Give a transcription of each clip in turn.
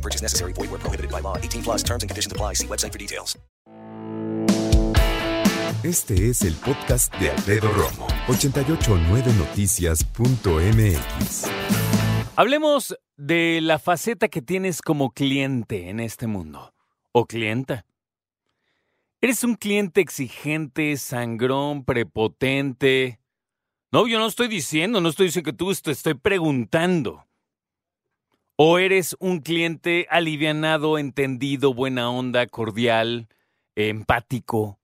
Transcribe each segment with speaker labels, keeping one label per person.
Speaker 1: No purchase necessary. Void where prohibited by law. 18 plus terms and conditions apply. See website for details.
Speaker 2: Este es el podcast de Alfredo Romo. 889noticias.mx.
Speaker 3: Hablemos de la faceta que tienes como cliente en este mundo. O clienta. ¿Eres un cliente exigente, sangrón, prepotente? No, yo no estoy diciendo, no estoy diciendo que tú te estoy preguntando. ¿O eres un cliente alivianado, entendido, buena onda, cordial, empático?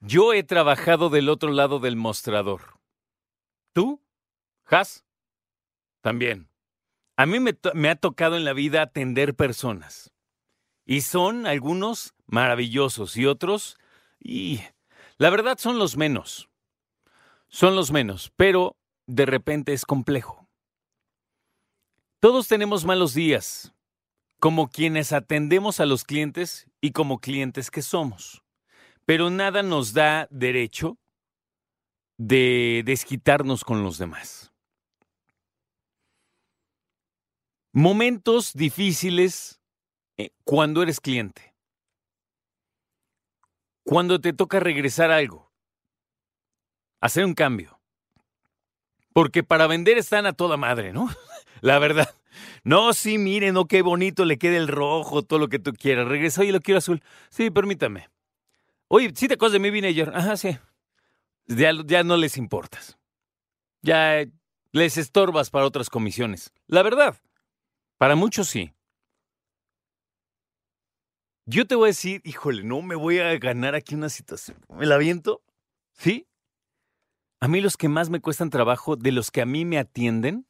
Speaker 3: Yo he trabajado del otro lado del mostrador. ¿Tú? ¿Has? También. A mí me, me, ha tocado en la vida atender personas. Y son algunos maravillosos y otros, y la verdad son los menos. Son los menos, pero de repente es complejo. Todos tenemos malos días, como quienes atendemos a los clientes y como clientes que somos. Pero nada nos da derecho de desquitarnos con los demás. Momentos difíciles eh, cuando eres cliente. Cuando te toca regresar algo. Hacer un cambio. Porque para vender están a toda madre, ¿no? La verdad. No, sí, miren, no, qué bonito le queda el rojo, todo lo que tú quieras. Regresa, oye, lo quiero azul. Sí, permítame. Oye, ¿sí te acuerdas de mí, vine ayer? Ajá, sí. Ya, ya no les importas. Ya les estorbas para otras comisiones. La verdad. Para muchos sí. Yo te voy a decir, híjole, no me voy a ganar aquí una situación. ¿Me la viento? ¿Sí? A mí los que más me cuestan trabajo, de los que a mí me atienden,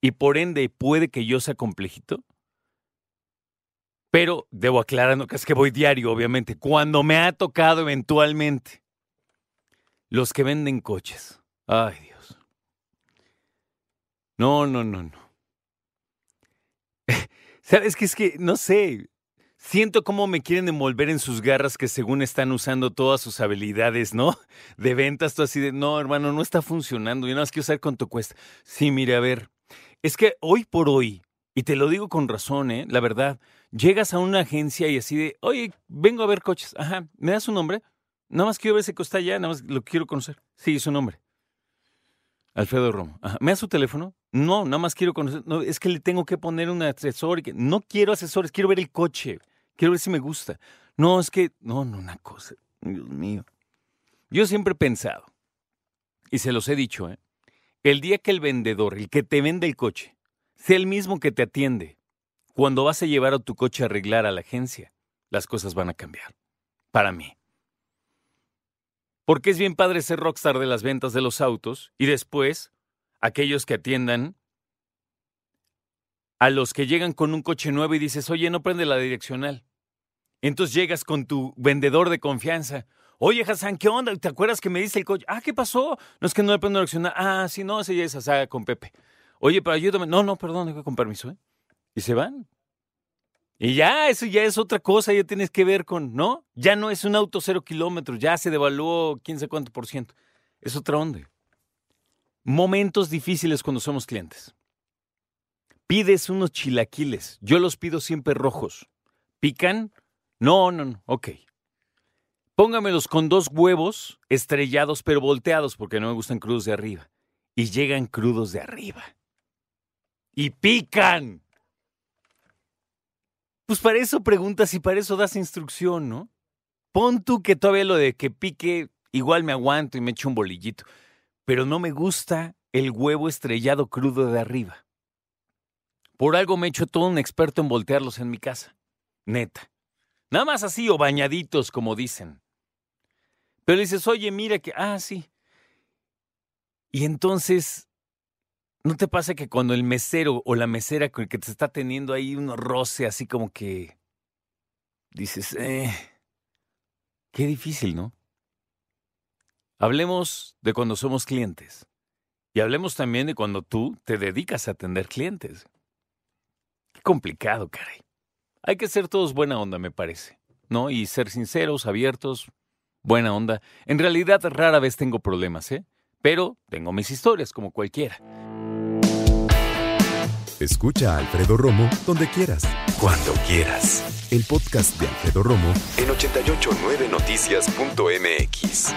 Speaker 3: y por ende puede que yo sea complejito, pero debo aclarar, no que es que voy diario, obviamente, cuando me ha tocado eventualmente, los que venden coches. Ay, Dios. No, no, no, no. ¿Sabes qué? Es que, no sé, siento cómo me quieren envolver en sus garras que según están usando todas sus habilidades, ¿no? De ventas, tú así de, no, hermano, no está funcionando, yo nada más quiero saber cuánto cuesta. Sí, mire, a ver, es que hoy por hoy, y te lo digo con razón, ¿eh? La verdad, llegas a una agencia y así de, oye, vengo a ver coches, ajá, ¿me das su nombre? Nada más quiero ver ese costa allá, nada más lo quiero conocer. Sí, su nombre. Alfredo Romo. Ajá. ¿Me da su teléfono? No, nada más quiero conocer. No, es que le tengo que poner un asesor. No quiero asesores, quiero ver el coche. Quiero ver si me gusta. No, es que. No, no, una cosa. Dios mío. Yo siempre he pensado, y se los he dicho, ¿eh? El día que el vendedor, el que te vende el coche, sea el mismo que te atiende, cuando vas a llevar a tu coche a arreglar a la agencia, las cosas van a cambiar. Para mí. Porque es bien padre ser rockstar de las ventas de los autos y después aquellos que atiendan a los que llegan con un coche nuevo y dices, oye, no prende la direccional. Entonces llegas con tu vendedor de confianza. Oye, Hassan, ¿qué onda? ¿Te acuerdas que me dice el coche? Ah, ¿qué pasó? No es que no le prendo la direccional. Ah, sí, no, ese ya es saga con Pepe. Oye, pero ayúdame. No, no, perdón, con permiso, ¿eh? Y se van. Y ya, eso ya es otra cosa, ya tienes que ver con, ¿no? Ya no es un auto cero kilómetros, ya se devaluó quién sabe cuánto por ciento. Es otra onda. Momentos difíciles cuando somos clientes. Pides unos chilaquiles, yo los pido siempre rojos. ¿Pican? No, no, no, ok. Póngamelos con dos huevos estrellados pero volteados porque no me gustan crudos de arriba. Y llegan crudos de arriba. Y pican. Pues para eso preguntas y para eso das instrucción, ¿no? Pon tú que todavía lo de que pique, igual me aguanto y me echo un bolillito. Pero no me gusta el huevo estrellado crudo de arriba. Por algo me he hecho todo un experto en voltearlos en mi casa. Neta. Nada más así o bañaditos, como dicen. Pero dices, oye, mira que. Ah, sí. Y entonces ¿No te pasa que cuando el mesero o la mesera con el que te está teniendo ahí un roce así como que dices, eh, qué difícil, ¿no? Hablemos de cuando somos clientes. Y hablemos también de cuando tú te dedicas a atender clientes. Qué complicado, caray. Hay que ser todos buena onda, me parece. ¿No? Y ser sinceros, abiertos, buena onda. En realidad rara vez tengo problemas, ¿eh? Pero tengo mis historias como cualquiera.
Speaker 2: Escucha a Alfredo Romo donde quieras. Cuando quieras. El podcast de Alfredo Romo en 889noticias.mx.